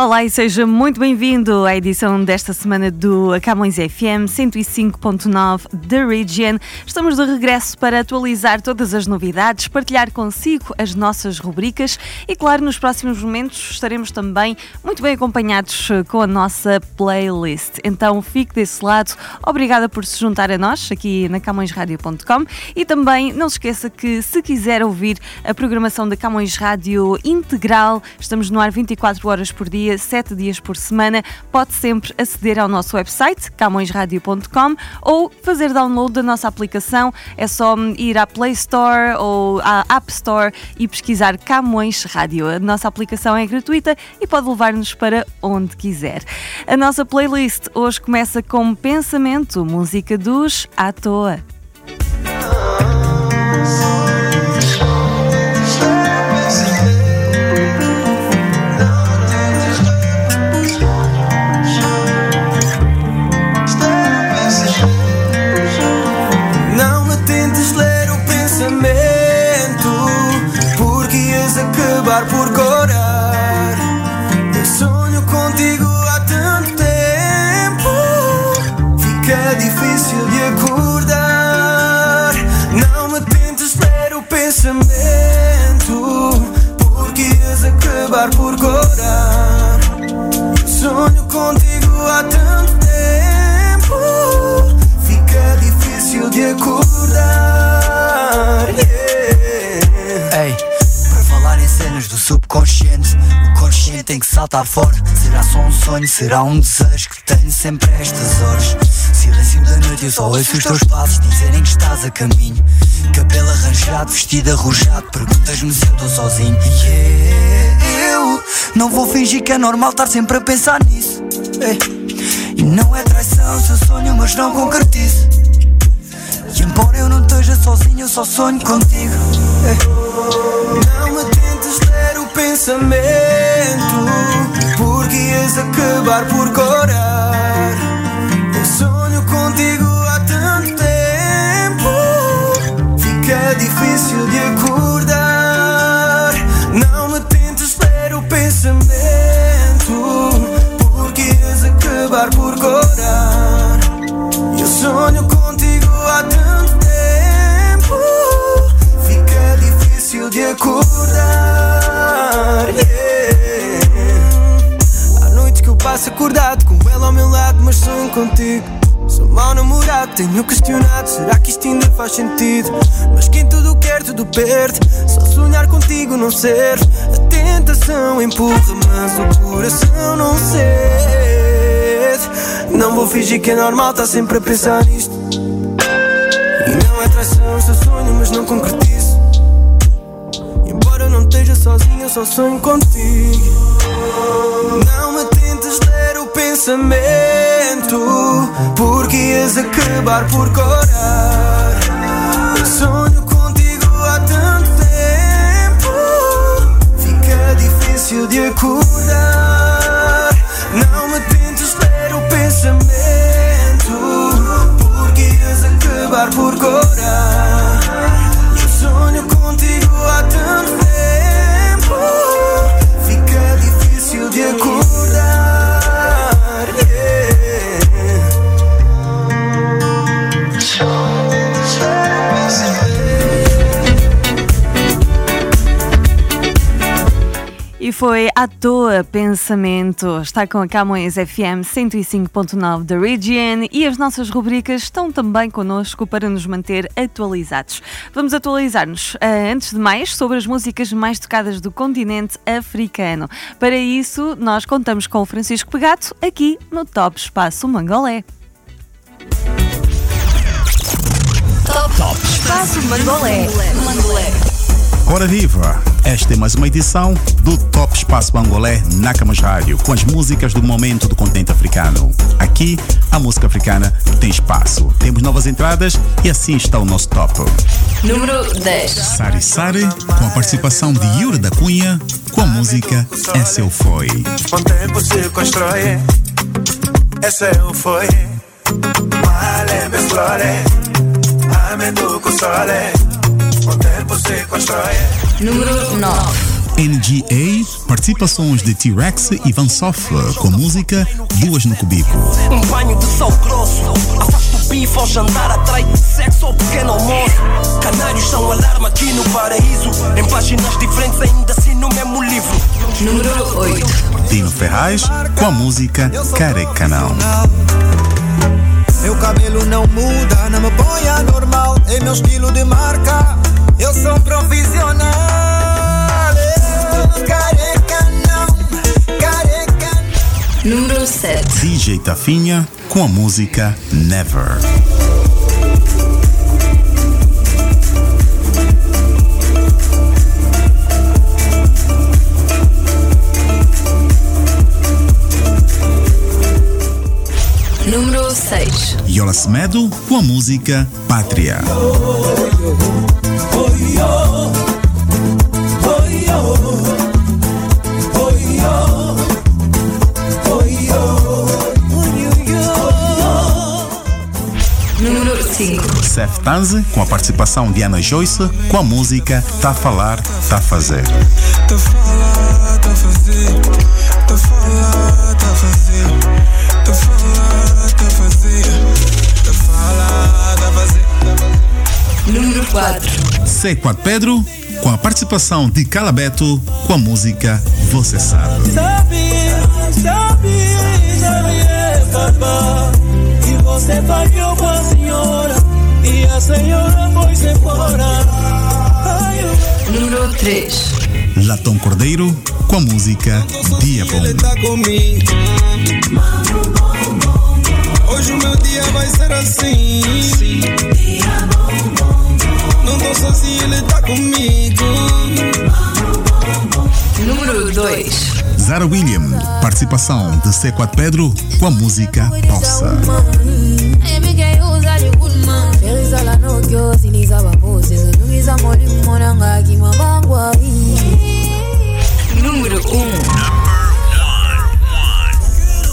Olá e seja muito bem-vindo à edição desta semana do Camões FM 105.9 The Region. Estamos de regresso para atualizar todas as novidades, partilhar consigo as nossas rubricas e, claro, nos próximos momentos estaremos também muito bem acompanhados com a nossa playlist. Então fique desse lado. Obrigada por se juntar a nós aqui na CamõesRádio.com e também não se esqueça que se quiser ouvir a programação da Camões Rádio integral, estamos no ar 24 horas por dia dia, 7 dias por semana, pode sempre aceder ao nosso website, camõesradio.com, ou fazer download da nossa aplicação. É só ir à Play Store ou à App Store e pesquisar Camões Rádio. A nossa aplicação é gratuita e pode levar-nos para onde quiser. A nossa playlist hoje começa com Pensamento, música dos À Toa. Acabar por corar. Eu sonho contigo há tanto tempo, fica difícil de acordar. Yeah. Ei, para falar em cenas do subconsciente, o consciente tem que saltar fora. Será só um sonho, será um desejo que tenho sempre estas horas. Silêncio da noite, eu só ouço os teus passos dizerem que estás a caminho. Cabelo arranjado, vestido arrojado, perguntas-me se eu estou sozinho. Yeah, não vou fingir que é normal estar sempre a pensar nisso. Ei, E não é traição se eu sonho, mas não concretizo. E embora eu não esteja sozinho, eu só sonho contigo. Ei. Não me tentes ler o pensamento, porque ias acabar por corar. Eu sonho contigo há tanto tempo, fica difícil de acordar. Acordado com ela ao meu lado, mas sonho contigo. Sou mau namorado, tenho questionado, será que isto ainda faz sentido? Mas quem tudo quer, tudo perde. Só sonhar contigo não serve. A tentação empurra, mas o coração não cede. Não vou fingir que é normal, tá sempre a pensar nisto. E não é traição, eu sonho, mas não concretizo. E embora não esteja sozinho, eu só sonho contigo. Não pensamento, porque ias acabar por corar. Eu sonho contigo há tanto tempo, fica difícil de acordar. Não me tentes ler o pensamento, porque ias acabar por corar. Foi à toa pensamento. Está com a Camões FM 105.9 da Region e as nossas rubricas estão também connosco para nos manter atualizados. Vamos atualizar-nos, eh, antes de mais, sobre as músicas mais tocadas do continente africano. Para isso, nós contamos com o Francisco Pegato aqui no Top Espaço Mangolé. Espaço Mangolé. Mangolé. Ora viva! Esta é mais uma edição do Top Espaço Bangolé na Camas Rádio, com as músicas do momento do continente africano. Aqui a música africana tem espaço. Temos novas entradas e assim está o nosso top. Número 10. Sari Sari, com a participação de Yuri da Cunha, com a música Essa Eu Foi. Com tempo se constrói, essa eu foi. Male me flore, amendo com sole. Com tempo se constrói. Número 9. NGA, participações de T-Rex e Van Sofla, com música Duas no Cubico. Um banho de sal grosso Afasto o bife ao jantar Atrai sexo ao pequeno almoço Canários são alarme aqui no paraíso Em páginas diferentes ainda assim no mesmo livro Número 8. Dino Ferraz, com a música Careca Não. Meu cabelo não muda, não me põe anormal. É meu estilo de marca, eu sou profissional. Careca não, careca Número 7. DJ Tafinha, com a música Never. Número 6. Yola Semedo, com a música Pátria. Número 5. Seth Tanze, com a participação de Ana Joyce, com a música Tá Falar, Tá Fazer. Tá falar, tá fazer. Tá falar, tá fazer. Tá tá. Tá tá. Número 4. C4 Pedro, com a participação de Calabeto, com a música Você Sabe. Sabia, sabia, sabia, papá. Que você falhou com a senhora. E a senhora foi-se embora. Número 3. Latão Cordeiro, com a música Dia Bom. Ele tá comigo. Hoje o meu dia vai ser assim. Não tô sozinho, ele tá comigo. Número 2. Zara William, participação de C4 Pedro, com a música Possa. 1.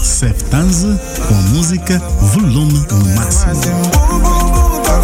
Seth Tanze, com a música Volume no Máximo. Pra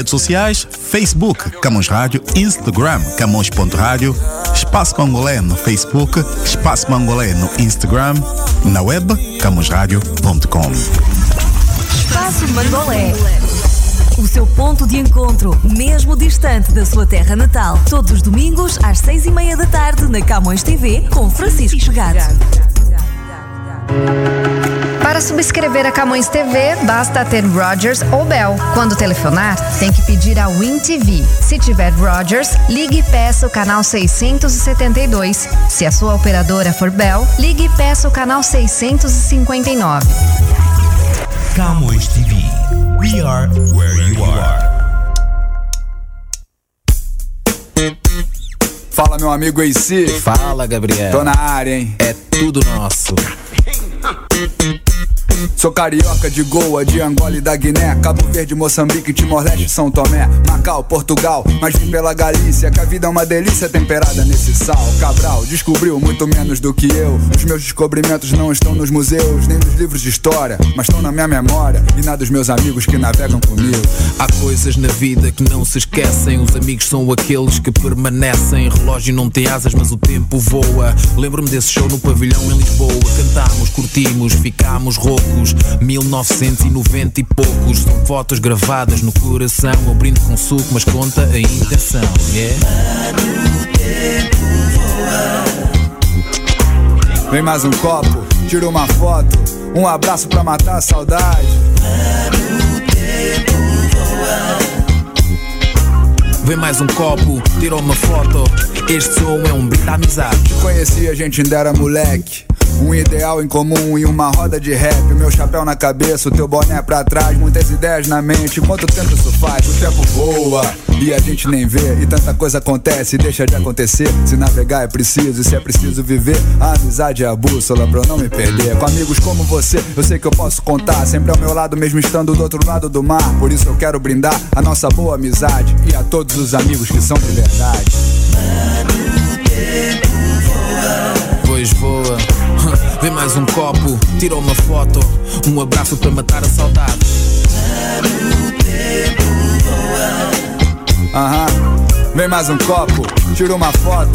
redes sociais, Facebook, Camões Rádio, Instagram, Camões.rádio, Espaço Mangolé no Facebook, Espaço Mangolé no Instagram, na web, camõesradio.com. Espaço Mangolé. O seu ponto de encontro, mesmo distante da sua terra natal. Todos os domingos, às seis e meia da tarde, na Camões TV, com Francisco Pegado. Para subscrever a Camões TV, basta ter Rogers ou Bell. Quando telefonar, tem que pedir a Win TV. Se tiver Rogers, ligue e peça o canal 672. Se a sua operadora for Bell, ligue e peça o canal 659. Camões TV. We are where you are. Fala, meu amigo AC. Fala, Gabriel. Tô na área, hein? É tudo nosso. Sou carioca de Goa, de Angola e da Guiné Cabo Verde, Moçambique, Timor-Leste, São Tomé Macau, Portugal, mas vim pela Galícia Que a vida é uma delícia temperada nesse sal Cabral descobriu muito menos do que eu Os meus descobrimentos não estão nos museus Nem nos livros de história, mas estão na minha memória E na dos meus amigos que navegam comigo Há coisas na vida que não se esquecem. Os amigos são aqueles que permanecem. Relógio não tem asas, mas o tempo voa. Lembro-me desse show no pavilhão em Lisboa. Cantámos, curtimos, ficámos roucos. 1990 e poucos. São fotos gravadas no coração. Eu brindo com suco, mas conta a intenção. Yeah? Vem mais um copo, tira uma foto Um abraço pra matar a saudade Vem mais um copo, tira uma foto. Este som é um brinde à amizade. Conheci, a gente ainda era moleque. Um ideal em comum e uma roda de rap. Meu chapéu na cabeça, o teu boné pra trás. Muitas ideias na mente. Quanto tempo isso faz? O tempo voa e a gente nem vê. E tanta coisa acontece e deixa de acontecer. Se navegar é preciso e se é preciso viver, a amizade é a bússola pra eu não me perder. Com amigos como você, eu sei que eu posso contar. Sempre ao meu lado, mesmo estando do outro lado do mar. Por isso eu quero brindar a nossa boa amizade e a todos os amigos que são de verdade. Vem mais um copo, tira uma foto. Um abraço para matar a saudade. Aham, vem mais um copo, tira uma foto.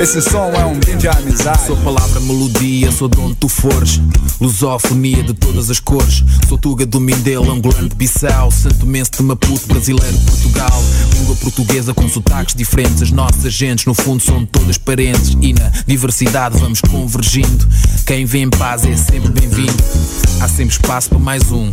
Esse som é um brinde à amizade. Sou palavra melodia, sou de onde tu fores. Lusofonia de todas as cores. Sou Tuga do Mindelo, angolano de Bissau. Santo Mense de Maputo, brasileiro de Portugal. Língua portuguesa com sotaques diferentes. As nossas gentes, no fundo, são todas parentes. E na diversidade vamos convergindo. Quem vem em paz é sempre bem-vindo. Há sempre espaço para mais um.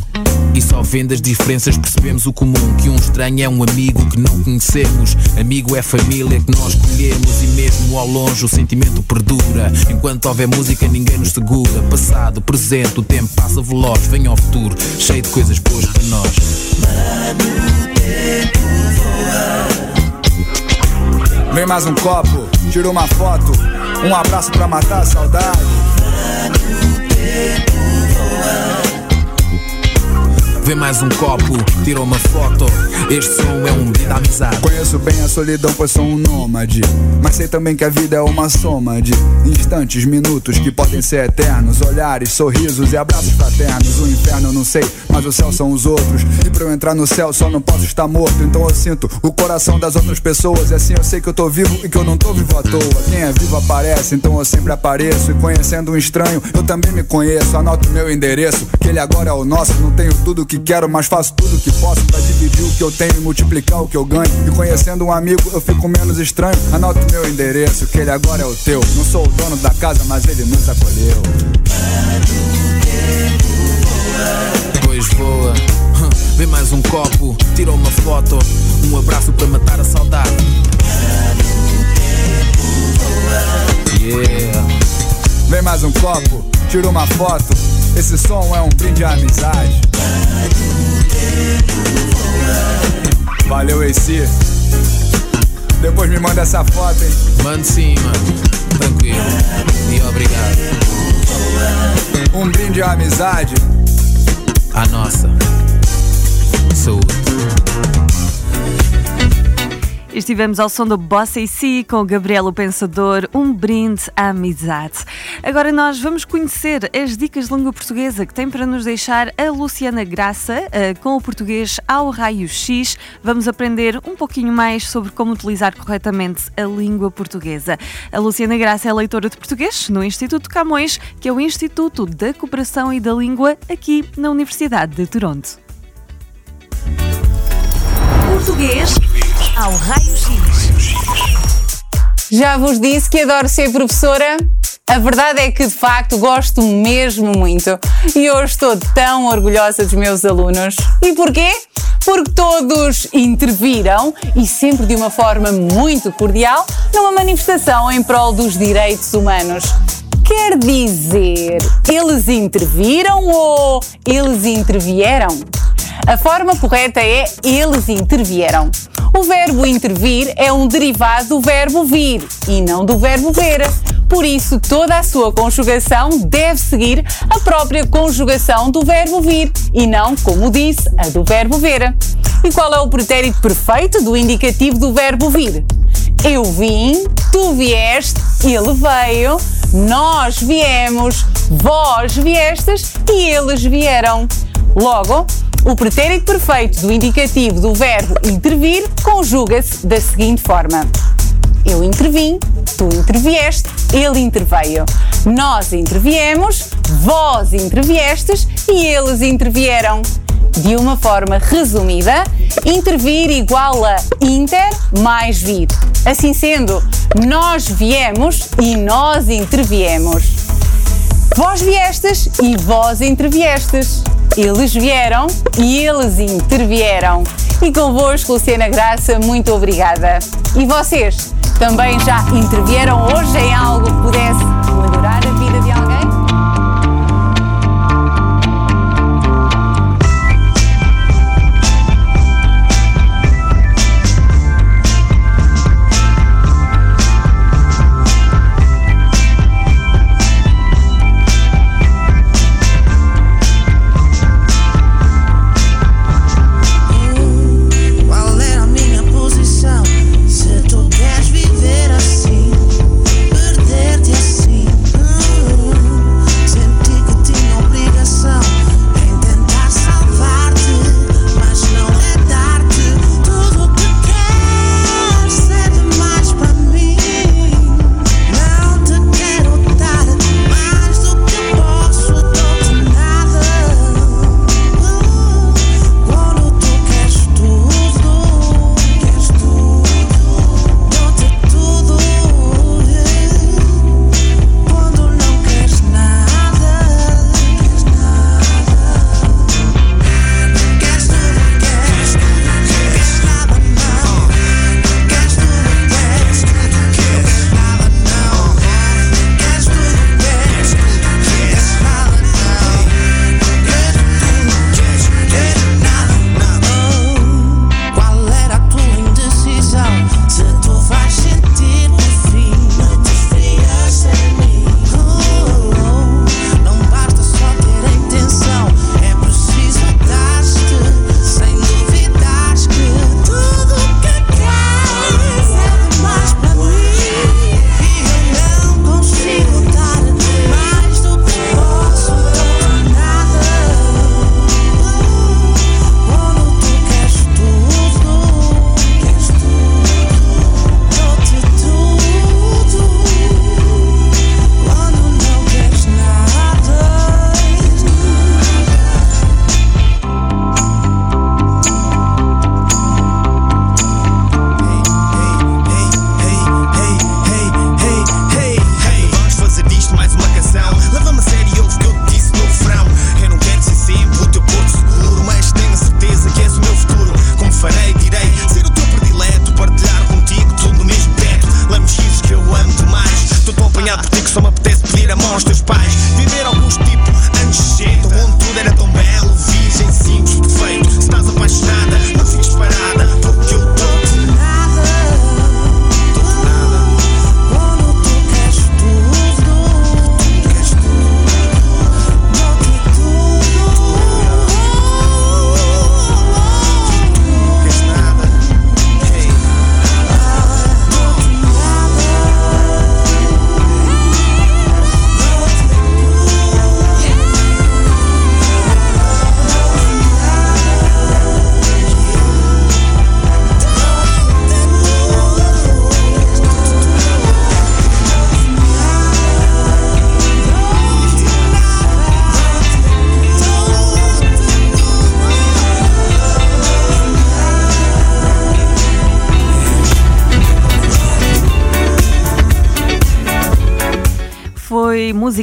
E só vendo as diferenças percebemos o comum. Que um estranho é um amigo que não conhecemos. Amigo é família que nós escolhemos. E mesmo ao longe o sentimento perdura. Enquanto houver música, ninguém nos segura. Passado, presente, o tempo passa veloz. Vem ao futuro, cheio de coisas boas para nós. Vem mais um copo, tira uma foto. Um abraço pra matar a saudade. Vem mais um copo, tira uma foto. Este som é um brinde à amizade. Conheço bem a solidão, pois sou um nômade. Mas sei também que a vida é uma soma de instantes, minutos que podem ser eternos. Olhares, sorrisos e abraços fraternos. O inferno eu não sei, mas o céu são os outros. E pra eu entrar no céu só não posso estar morto. Então eu sinto o coração das outras pessoas. E assim eu sei que eu tô vivo e que eu não tô vivo à toa. Quem é vivo aparece, então eu sempre apareço. E conhecendo um estranho, eu também me conheço. Anoto meu endereço, que ele agora é o nosso. Não tenho tudo que quero, mas faço tudo que posso pra dividir o que eu tenho e multiplicar o que eu ganho. E conhecendo um amigo, eu fico menos estranho. Anoto meu endereço, que ele agora é o teu. Não sou o dono da casa, mas ele nos acolheu. Pois voa. Vem mais um copo, tira uma foto. Um abraço para matar a saudade. Yeah. Vem mais um copo, tira uma foto. Esse som é um brinde à amizade. Valeu, AC. Depois me manda essa foto, hein? Mande sim, mano. Tranquilo. E obrigado. Um brinde à amizade. A nossa. Saúde. Estivemos ao som do Bossa e Si com o Gabriel o Pensador, um brinde à amizade. Agora nós vamos conhecer as dicas de língua portuguesa que tem para nos deixar a Luciana Graça eh, com o português ao raio X. Vamos aprender um pouquinho mais sobre como utilizar corretamente a língua portuguesa. A Luciana Graça é leitora de português no Instituto Camões, que é o Instituto da Cooperação e da Língua aqui na Universidade de Toronto. Português ao raio-x. Já vos disse que adoro ser professora? A verdade é que de facto gosto mesmo muito e hoje estou tão orgulhosa dos meus alunos. E porquê? Porque todos interviram e sempre de uma forma muito cordial numa manifestação em prol dos direitos humanos. Quer dizer, eles interviram ou eles intervieram? A forma correta é eles intervieram. O verbo intervir é um derivado do verbo vir e não do verbo ver. Por isso, toda a sua conjugação deve seguir a própria conjugação do verbo vir e não, como disse, a do verbo ver. E qual é o pretérito perfeito do indicativo do verbo vir? Eu vim, tu vieste, ele veio, nós viemos, vós viestes e eles vieram. Logo, o pretérito perfeito do indicativo do verbo intervir conjuga-se da seguinte forma: Eu intervim, tu intervieste, ele interveio. Nós interviemos, vós interviestes e eles intervieram. De uma forma resumida, intervir igual a inter mais vir. Assim sendo, nós viemos e nós interviemos. Vós viestes e vós interviestes. Eles vieram e eles intervieram. E convosco, Luciana Graça, muito obrigada. E vocês também já intervieram hoje em algo que pudesse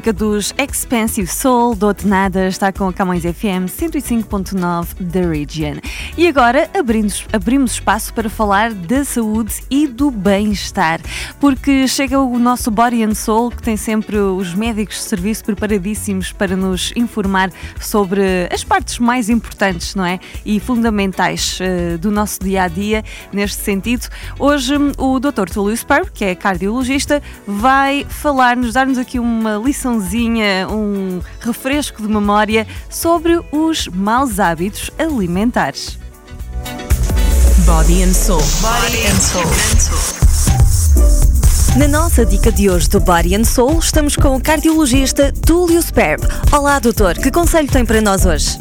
música dos Expensive Soul, do Nada, está com a Camões FM 105.9 da Region. E agora abrimos, abrimos espaço para falar da saúde e do bem-estar, porque chega o nosso Body and Soul, que tem sempre os médicos de serviço preparadíssimos para nos informar sobre as partes mais importantes, não é? E fundamentais eh, do nosso dia a dia neste sentido. Hoje o Dr. Túlio Sperb, que é cardiologista, vai falar-nos, dar-nos aqui uma liçãozinha, um refresco de memória sobre os maus hábitos alimentares. Body and Soul. Body and Soul. Na nossa dica de hoje do Body and Soul, estamos com o cardiologista Túlio Sperb. Olá, doutor, que conselho tem para nós hoje?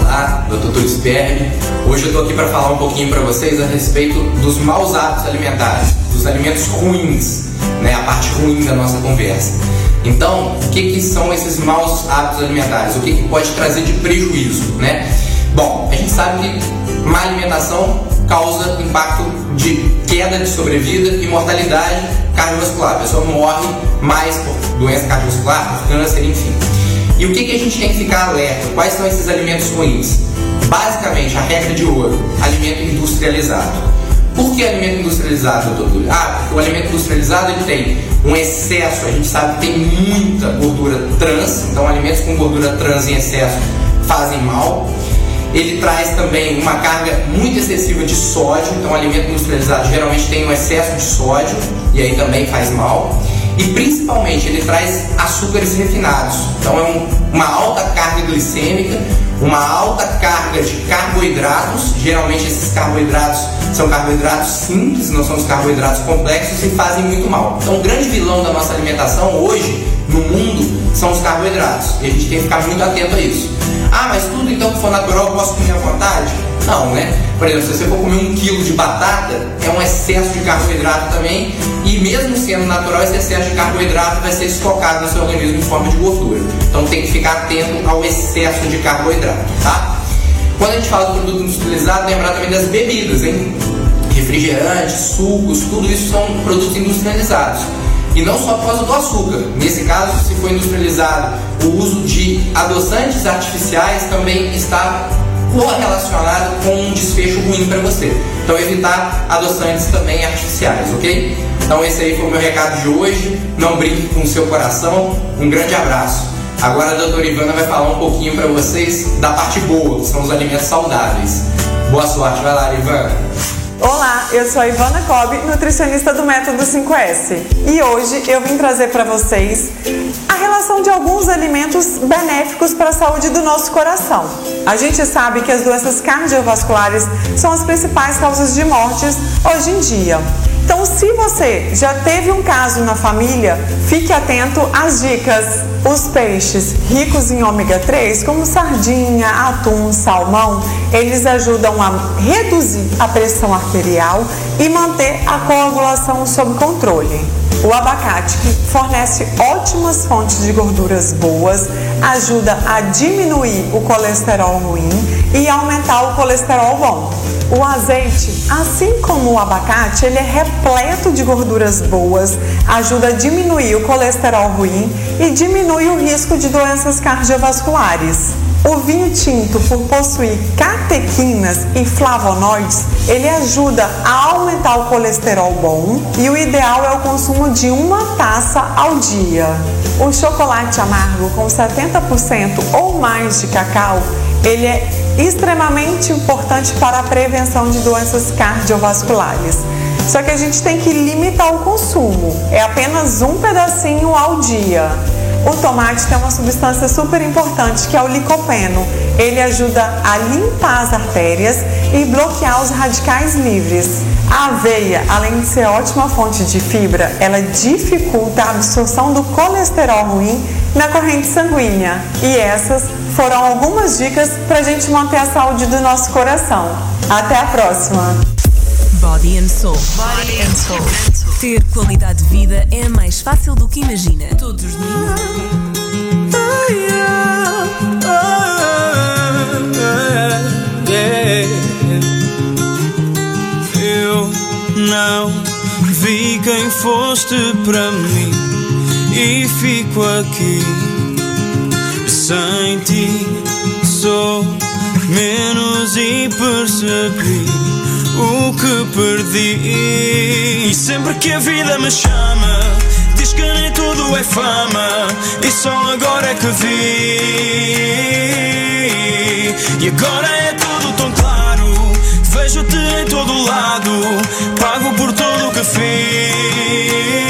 Olá, Dr. Túlio Sperb. Hoje eu tô aqui para falar um pouquinho para vocês a respeito dos maus hábitos alimentares, dos alimentos ruins, né, a parte ruim da nossa conversa. Então, o que, que são esses maus hábitos alimentares? O que, que pode trazer de prejuízo, né? Bom, a gente sabe que má alimentação causa impacto de queda de sobrevida e mortalidade cardiovascular. A pessoa morre mais por doença cardiovascular, câncer, enfim. E o que, que a gente tem que ficar alerta? Quais são esses alimentos ruins? basicamente, a regra de ouro, alimento industrializado. Por que alimento industrializado, doutor? Ah, porque o alimento industrializado ele tem um excesso, a gente sabe que tem muita gordura trans, então alimentos com gordura trans em excesso fazem mal. Ele traz também uma carga muito excessiva de sódio, então o alimento industrializado geralmente tem um excesso de sódio e aí também faz mal. E principalmente ele traz açúcares refinados, então é um, uma alta carga glicêmica, uma alta carga de carboidratos, geralmente esses carboidratos são carboidratos simples, não são os carboidratos complexos e fazem muito mal. Então o grande vilão da nossa alimentação hoje no mundo são os carboidratos e a gente tem que ficar muito atento a isso. Ah, mas tudo então que for natural eu posso comer à vontade? Não, né? Por exemplo, se você for comer um quilo de batata, é um excesso de carboidrato também, e mesmo sendo natural, esse excesso de carboidrato vai ser estocado no seu organismo em forma de gordura. Então tem que ficar atento ao excesso de carboidrato, tá? Quando a gente fala do produto industrializado, lembrar também das bebidas, hein? Refrigerantes, sucos, tudo isso são produtos industrializados. E não só por causa do açúcar. Nesse caso, se for industrializado, o uso de adoçantes artificiais também está correlacionado com um desfecho ruim para você. Então evitar adoçantes também artificiais, ok? Então esse aí foi o meu recado de hoje. Não brinque com o seu coração. Um grande abraço. Agora a doutora Ivana vai falar um pouquinho para vocês da parte boa, que são os alimentos saudáveis. Boa sorte, vai lá, Ivana. Olá, eu sou a Ivana Cobb, nutricionista do Método 5S. E hoje eu vim trazer para vocês a relação de alguns alimentos benéficos para a saúde do nosso coração. A gente sabe que as doenças cardiovasculares são as principais causas de mortes hoje em dia. Então, se você já teve um caso na família, fique atento às dicas. Os peixes ricos em ômega 3, como sardinha, atum, salmão, eles ajudam a reduzir a pressão arterial e manter a coagulação sob controle. O abacate, que fornece ótimas fontes de gorduras boas, ajuda a diminuir o colesterol ruim e aumentar o colesterol bom. O azeite, assim como o abacate, ele é repleto de gorduras boas, ajuda a diminuir o colesterol ruim e diminui o risco de doenças cardiovasculares. O vinho tinto, por possuir catequinas e flavonoides, ele ajuda a aumentar o colesterol bom e o ideal é o consumo de uma taça ao dia. O chocolate amargo com 70% ou mais de cacau, ele é extremamente importante para a prevenção de doenças cardiovasculares. Só que a gente tem que limitar o consumo. É apenas um pedacinho ao dia. O tomate tem uma substância super importante que é o licopeno. Ele ajuda a limpar as artérias e bloquear os radicais livres. A aveia, além de ser ótima fonte de fibra, ela dificulta a absorção do colesterol ruim na corrente sanguínea. E essas foram algumas dicas para a gente manter a saúde do nosso coração. Até a próxima! Body and Soul. Body and Soul. Ter qualidade de vida é mais fácil do que imagina. Todos os domingos. Eu não vi quem foste para mim e fico aqui sem ti. Sou menos e percebi o que perdi. E sempre que a vida me chama, diz que nem tudo é fama. E só agora é que vi. E agora é tudo tão claro. Vejo-te em todo lado. Pago por tudo o que fiz.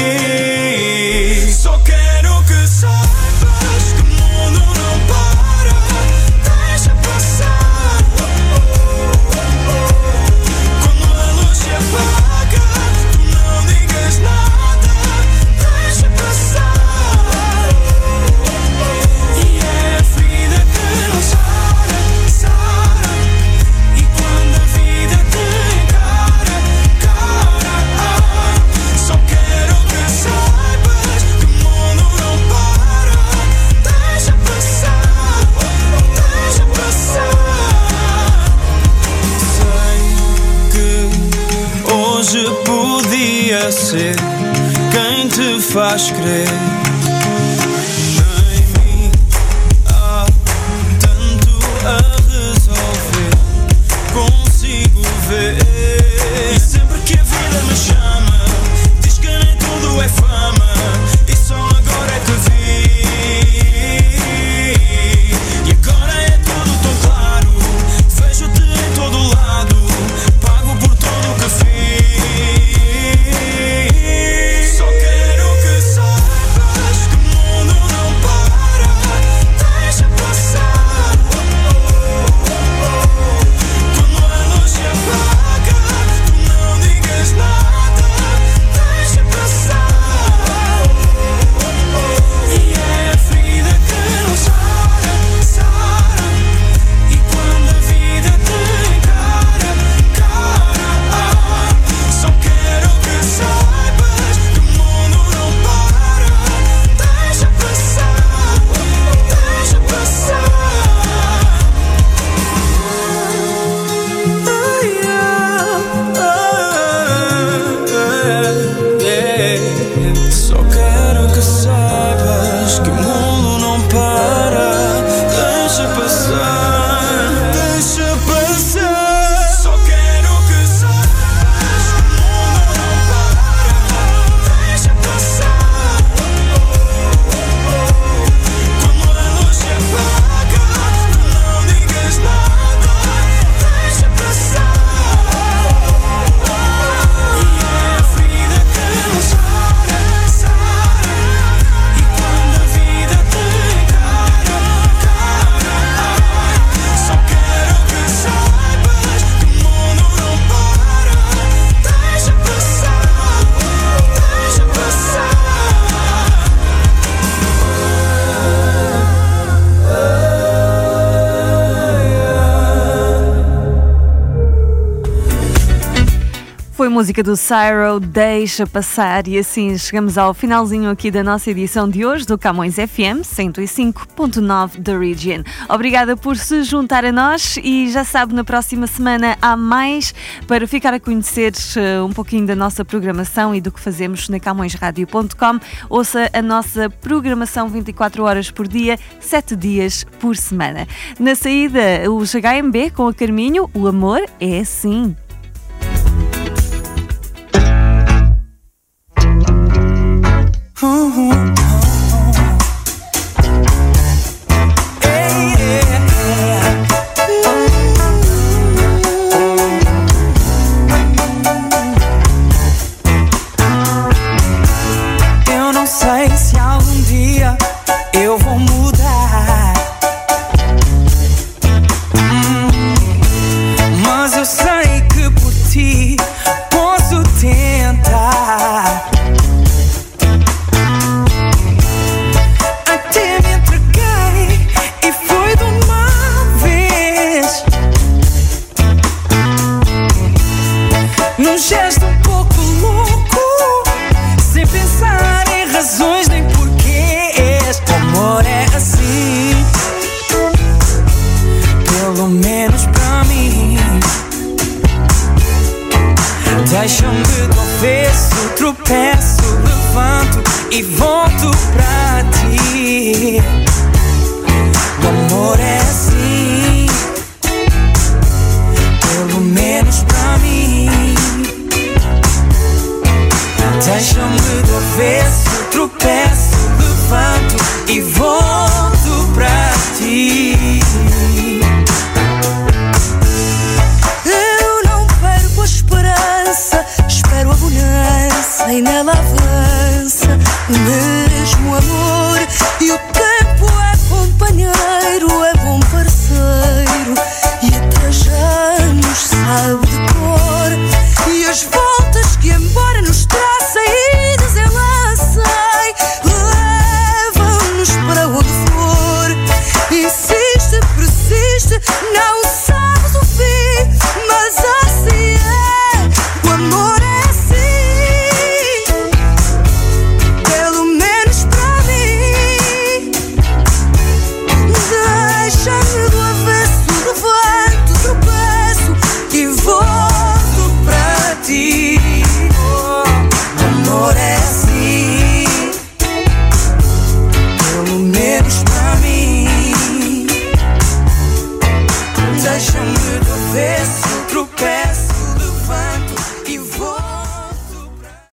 Música do Cyro deixa passar e assim chegamos ao finalzinho aqui da nossa edição de hoje do Camões FM 105.9 da Region. Obrigada por se juntar a nós e já sabe, na próxima semana há mais para ficar a conhecer eh, um pouquinho da nossa programação e do que fazemos na camõesradio.com. Ouça a nossa programação 24 horas por dia, 7 dias por semana. Na saída, os HMB com a Carminho, o amor é assim. Eu gesto um pouco louco, sem pensar em razões nem porquês. O amor é assim, pelo menos pra mim. Deixa-me do avesso, tropeço, levanto e volto